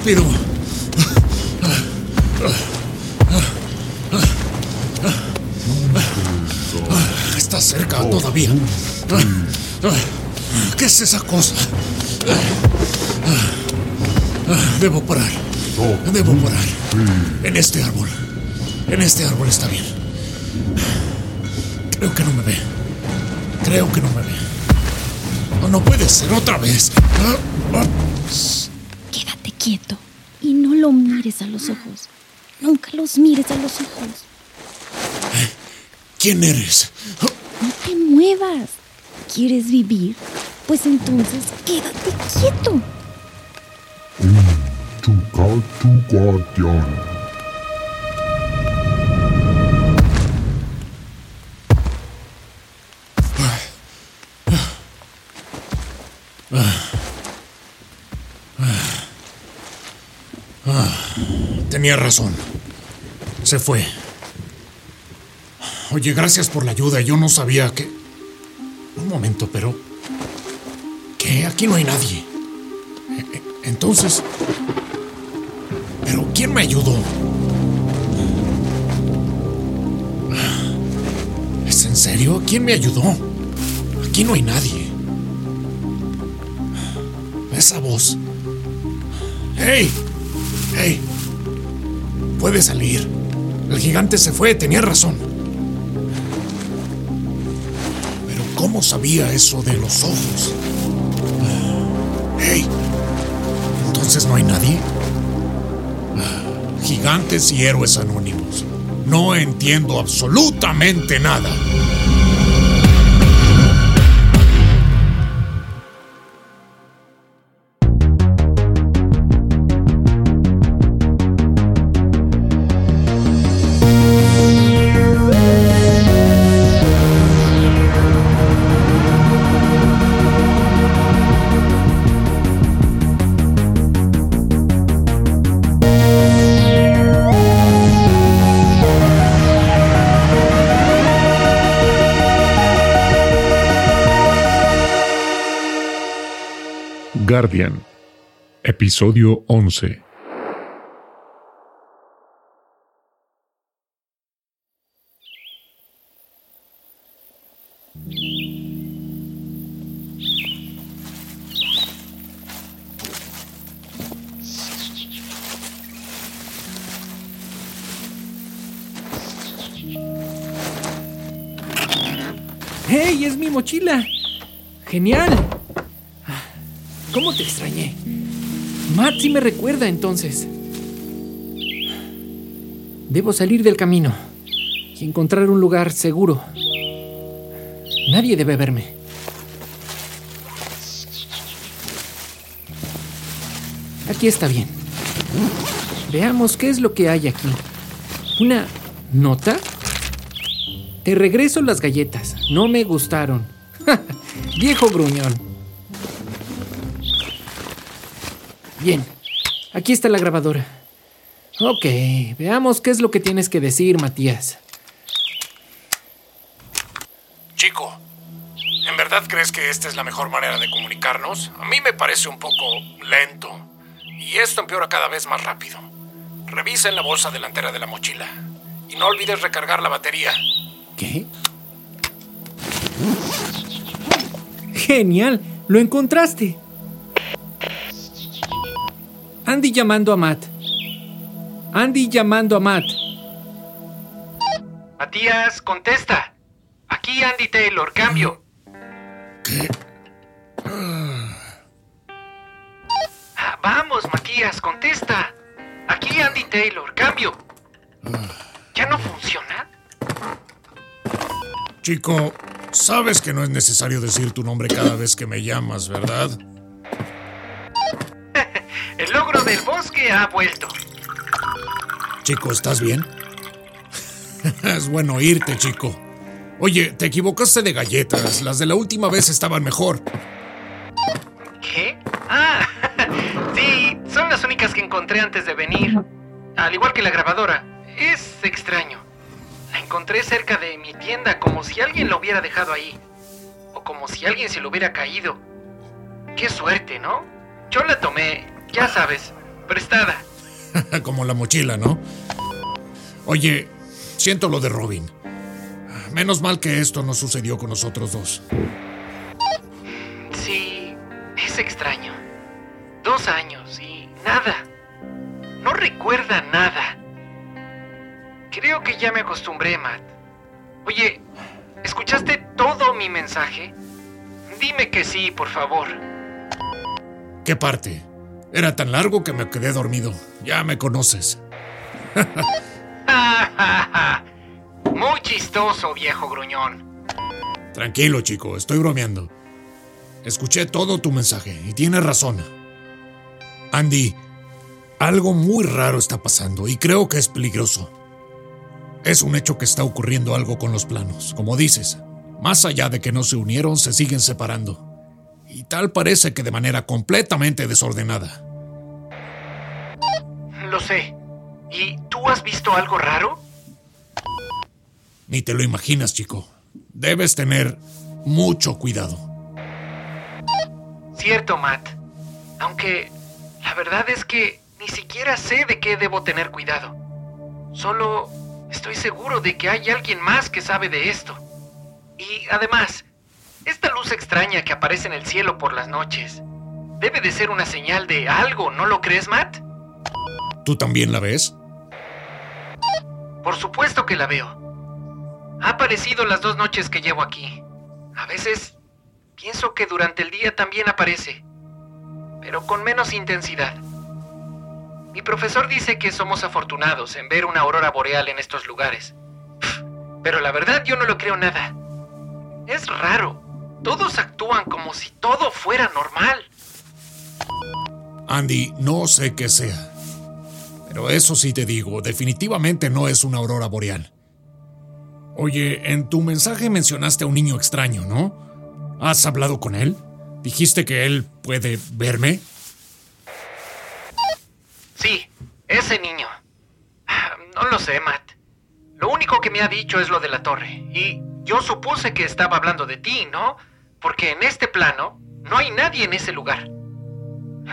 rápido. Está cerca todavía. ¿Qué es esa cosa? Debo parar. Debo parar. En este árbol. En este árbol está bien. Creo que no me ve. Creo que no me ve. No, no puede ser otra vez. Quédate quieto y no lo mires a los ojos. Nunca los mires a los ojos. ¿Quién eres? No te muevas. ¿Quieres vivir? Pues entonces quédate quieto. Tenía razón. Se fue. Oye, gracias por la ayuda. Yo no sabía que... Un momento, pero... ¿Qué? Aquí no hay nadie. E, e, entonces... ¿Pero quién me ayudó? ¿Es en serio? ¿Quién me ayudó? Aquí no hay nadie. Esa voz. ¡Hey! ¡Hey! Puede salir. El gigante se fue, tenía razón. ¿Cómo sabía eso de los ojos? ¡Hey! ¿Entonces no hay nadie? Gigantes y héroes anónimos. No entiendo absolutamente nada. Guardian, episodio 11. ¡Hey! ¡Es mi mochila! ¡Genial! ¿Cómo te extrañé? Matt sí me recuerda entonces. Debo salir del camino y encontrar un lugar seguro. Nadie debe verme. Aquí está bien. Veamos qué es lo que hay aquí. ¿Una nota? Te regreso las galletas. No me gustaron. Viejo gruñón. Bien, aquí está la grabadora. Ok, veamos qué es lo que tienes que decir, Matías. Chico, ¿en verdad crees que esta es la mejor manera de comunicarnos? A mí me parece un poco lento. Y esto empeora cada vez más rápido. Revisa en la bolsa delantera de la mochila. Y no olvides recargar la batería. ¿Qué? Genial, lo encontraste. Andy llamando a Matt. Andy llamando a Matt. Matías, contesta. Aquí Andy Taylor, cambio. ¿Qué? Ah, vamos, Matías, contesta. Aquí Andy Taylor, cambio. ¿Ya no funciona? Chico, sabes que no es necesario decir tu nombre cada vez que me llamas, ¿verdad? Ha vuelto. Chico, ¿estás bien? es bueno oírte, chico. Oye, te equivocaste de galletas. Las de la última vez estaban mejor. ¿Qué? Ah, sí, son las únicas que encontré antes de venir. Al igual que la grabadora. Es extraño. La encontré cerca de mi tienda como si alguien la hubiera dejado ahí. O como si alguien se lo hubiera caído. Qué suerte, ¿no? Yo la tomé, ya sabes, prestada. Como la mochila, ¿no? Oye, siento lo de Robin. Menos mal que esto no sucedió con nosotros dos. Sí, es extraño. Dos años y nada. No recuerda nada. Creo que ya me acostumbré, Matt. Oye, ¿escuchaste todo mi mensaje? Dime que sí, por favor. ¿Qué parte? Era tan largo que me quedé dormido. Ya me conoces. Muy chistoso, viejo gruñón. Tranquilo, chico, estoy bromeando. Escuché todo tu mensaje y tienes razón. Andy, algo muy raro está pasando y creo que es peligroso. Es un hecho que está ocurriendo algo con los planos, como dices. Más allá de que no se unieron, se siguen separando. Y tal parece que de manera completamente desordenada. Lo sé. ¿Y tú has visto algo raro? Ni te lo imaginas, chico. Debes tener mucho cuidado. Cierto, Matt. Aunque la verdad es que ni siquiera sé de qué debo tener cuidado. Solo estoy seguro de que hay alguien más que sabe de esto. Y además, extraña que aparece en el cielo por las noches debe de ser una señal de algo, ¿no lo crees, Matt? ¿Tú también la ves? Por supuesto que la veo. Ha aparecido las dos noches que llevo aquí. A veces pienso que durante el día también aparece, pero con menos intensidad. Mi profesor dice que somos afortunados en ver una aurora boreal en estos lugares. Pero la verdad yo no lo creo nada. Es raro. Todos actúan como si todo fuera normal. Andy, no sé qué sea. Pero eso sí te digo, definitivamente no es una aurora boreal. Oye, en tu mensaje mencionaste a un niño extraño, ¿no? ¿Has hablado con él? ¿Dijiste que él puede verme? Sí, ese niño. No lo sé, Matt. Lo único que me ha dicho es lo de la torre. Y yo supuse que estaba hablando de ti, ¿no? Porque en este plano no hay nadie en ese lugar.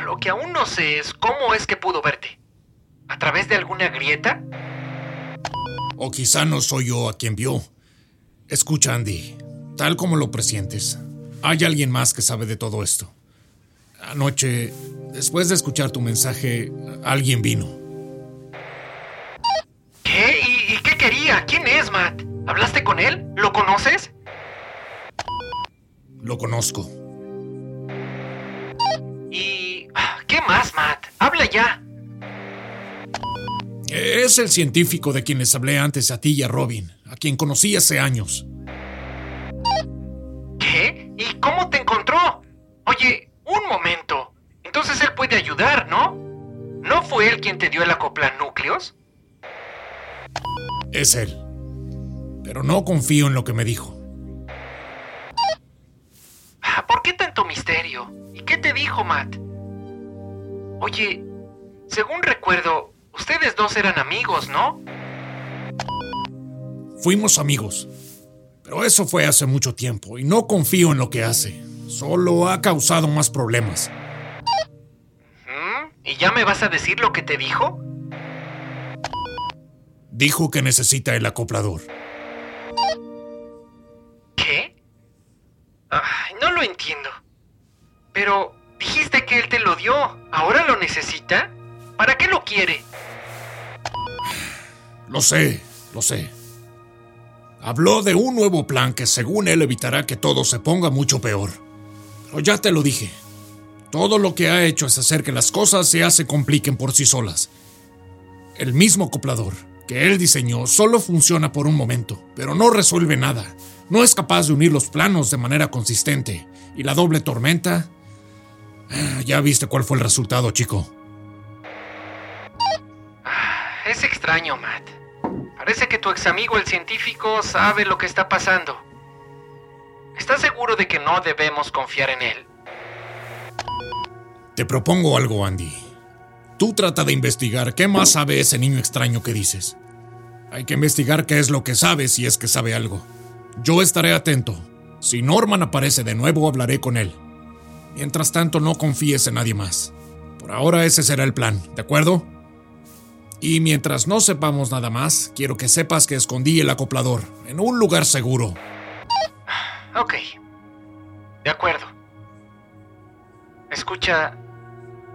Lo que aún no sé es cómo es que pudo verte. ¿A través de alguna grieta? O quizá no soy yo a quien vio. Escucha, Andy. Tal como lo presientes, hay alguien más que sabe de todo esto. Anoche, después de escuchar tu mensaje, alguien vino. ¿Qué? ¿Y, qué quería? ¿Quién es, Matt? ¿Hablaste con él? ¿Lo conoces? Lo conozco. ¿Y qué más, Matt? Habla ya. Es el científico de quien les hablé antes a ti y a Robin, a quien conocí hace años. ¿Qué? ¿Y cómo te encontró? Oye, un momento. Entonces él puede ayudar, ¿no? ¿No fue él quien te dio el acopla núcleos? Es él. Pero no confío en lo que me dijo. ¿Por qué tanto misterio? ¿Y qué te dijo, Matt? Oye, según recuerdo, Ustedes dos eran amigos, ¿no? Fuimos amigos. Pero eso fue hace mucho tiempo y no confío en lo que hace. Solo ha causado más problemas. ¿Mm? ¿Y ya me vas a decir lo que te dijo? Dijo que necesita el acoplador. Pero dijiste que él te lo dio. ¿Ahora lo necesita? ¿Para qué lo quiere? Lo sé, lo sé. Habló de un nuevo plan que según él evitará que todo se ponga mucho peor. Pero ya te lo dije. Todo lo que ha hecho es hacer que las cosas se compliquen por sí solas. El mismo acoplador que él diseñó solo funciona por un momento, pero no resuelve nada. No es capaz de unir los planos de manera consistente. Y la doble tormenta... Ah, ya viste cuál fue el resultado, chico. Es extraño, Matt. Parece que tu ex amigo el científico sabe lo que está pasando. ¿Estás seguro de que no debemos confiar en él? Te propongo algo, Andy. Tú trata de investigar qué más sabe ese niño extraño que dices. Hay que investigar qué es lo que sabe si es que sabe algo. Yo estaré atento. Si Norman aparece de nuevo, hablaré con él. Mientras tanto, no confíes en nadie más Por ahora ese será el plan, ¿de acuerdo? Y mientras no sepamos nada más, quiero que sepas que escondí el acoplador en un lugar seguro. Ok. De acuerdo. Escucha,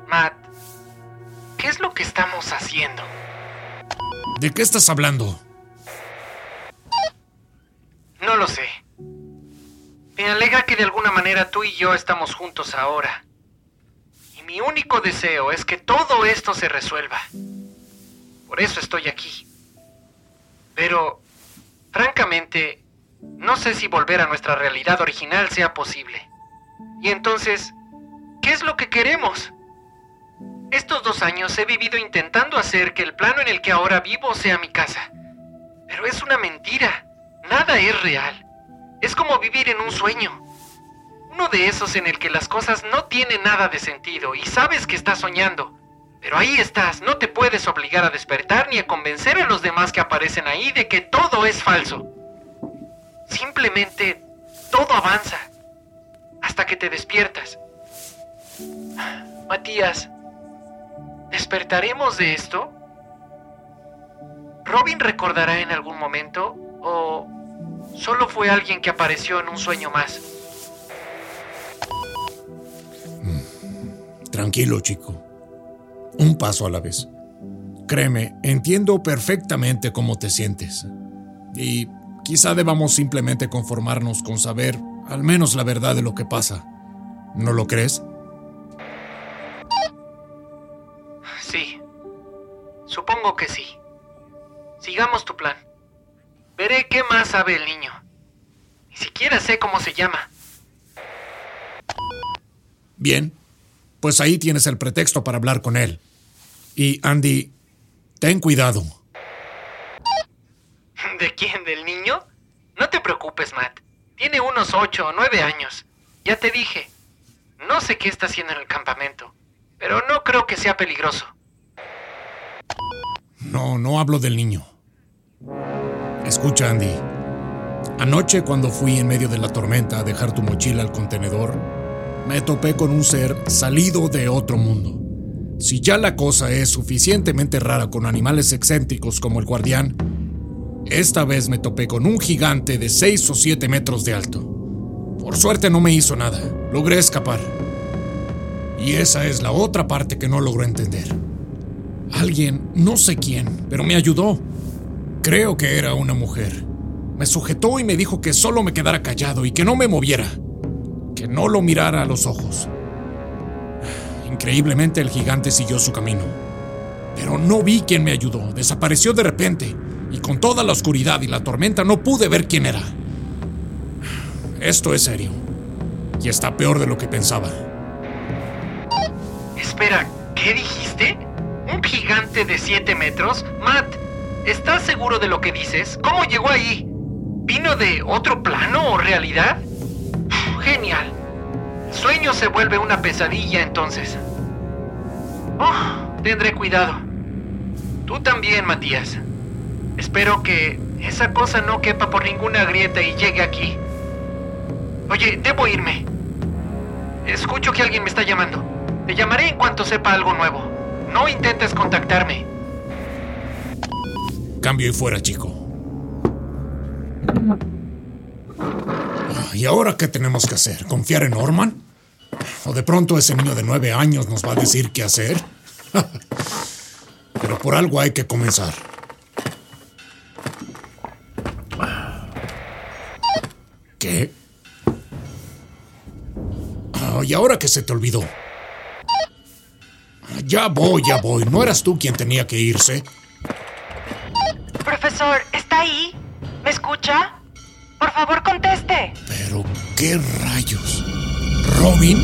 Matt, ¿qué es lo que estamos haciendo? ¿De qué estás hablando? Me alegra que de alguna manera tú y yo estamos juntos ahora. Y mi único deseo es que todo esto se resuelva. Por eso estoy aquí. Pero, francamente, no sé si volver a nuestra realidad original sea posible. Y entonces, ¿qué es lo que queremos? Estos dos años he vivido intentando hacer que el plano en el que ahora vivo sea mi casa. Pero es una mentira. Nada es real. Es como vivir en un sueño. Uno de esos en el que las cosas no tienen nada de sentido y sabes que estás soñando. Pero ahí estás, no te puedes obligar a despertar ni a convencer a los demás que aparecen ahí de que todo es falso. Simplemente todo avanza hasta que te despiertas. Matías, ¿despertaremos de esto? ¿Robin recordará en algún momento o solo fue alguien que apareció en un sueño más? Tranquilo, chico. Un paso a la vez. Créeme, entiendo perfectamente cómo te sientes. Y quizá debamos simplemente conformarnos con saber al menos la verdad de lo que pasa. ¿No lo crees? Sí. Supongo que sí. Sigamos tu plan. Veré qué más sabe el niño. Ni siquiera sé cómo se llama. Bien, pues ahí tienes el pretexto para hablar con él. Y Andy, ten cuidado. ¿De quién? ¿Del niño? No te preocupes, Matt. Tiene unos ocho o nueve años. Ya te dije. No sé qué está haciendo en el campamento, pero no creo que sea peligroso. No, no hablo del niño. Escucha, Andy. Anoche cuando fui en medio de la tormenta a dejar tu mochila al contenedor, me topé con un ser salido de otro mundo. Si ya la cosa es suficientemente rara con animales excéntricos como el guardián, esta vez me topé con un gigante de 6 o 7 metros de alto. Por suerte no me hizo nada, logré escapar. Y esa es la otra parte que no logro entender. Alguien, no sé quién, pero me ayudó. Creo que era una mujer. Me sujetó y me dijo que solo me quedara callado y que no me moviera. Que no lo mirara a los ojos. Increíblemente el gigante siguió su camino. Pero no vi quién me ayudó. Desapareció de repente. Y con toda la oscuridad y la tormenta no pude ver quién era. Esto es serio. Y está peor de lo que pensaba. Espera, ¿qué dijiste? ¿Un gigante de 7 metros? Matt, ¿estás seguro de lo que dices? ¿Cómo llegó ahí? ¿Vino de otro plano o realidad? Genial. Sueño se vuelve una pesadilla entonces. Oh, tendré cuidado. Tú también, Matías. Espero que esa cosa no quepa por ninguna grieta y llegue aquí. Oye, debo irme. Escucho que alguien me está llamando. Te llamaré en cuanto sepa algo nuevo. No intentes contactarme. Cambio y fuera, chico. ¿Y ahora qué tenemos que hacer? ¿Confiar en Norman? ¿O de pronto ese niño de nueve años nos va a decir qué hacer? Pero por algo hay que comenzar. ¿Qué? Ah, ¿Y ahora qué se te olvidó? Ya voy, ya voy. ¿No eras tú quien tenía que irse? ¿Está ahí? ¿Me escucha? Por favor, conteste. Pero, ¿qué rayos? ¿Robin?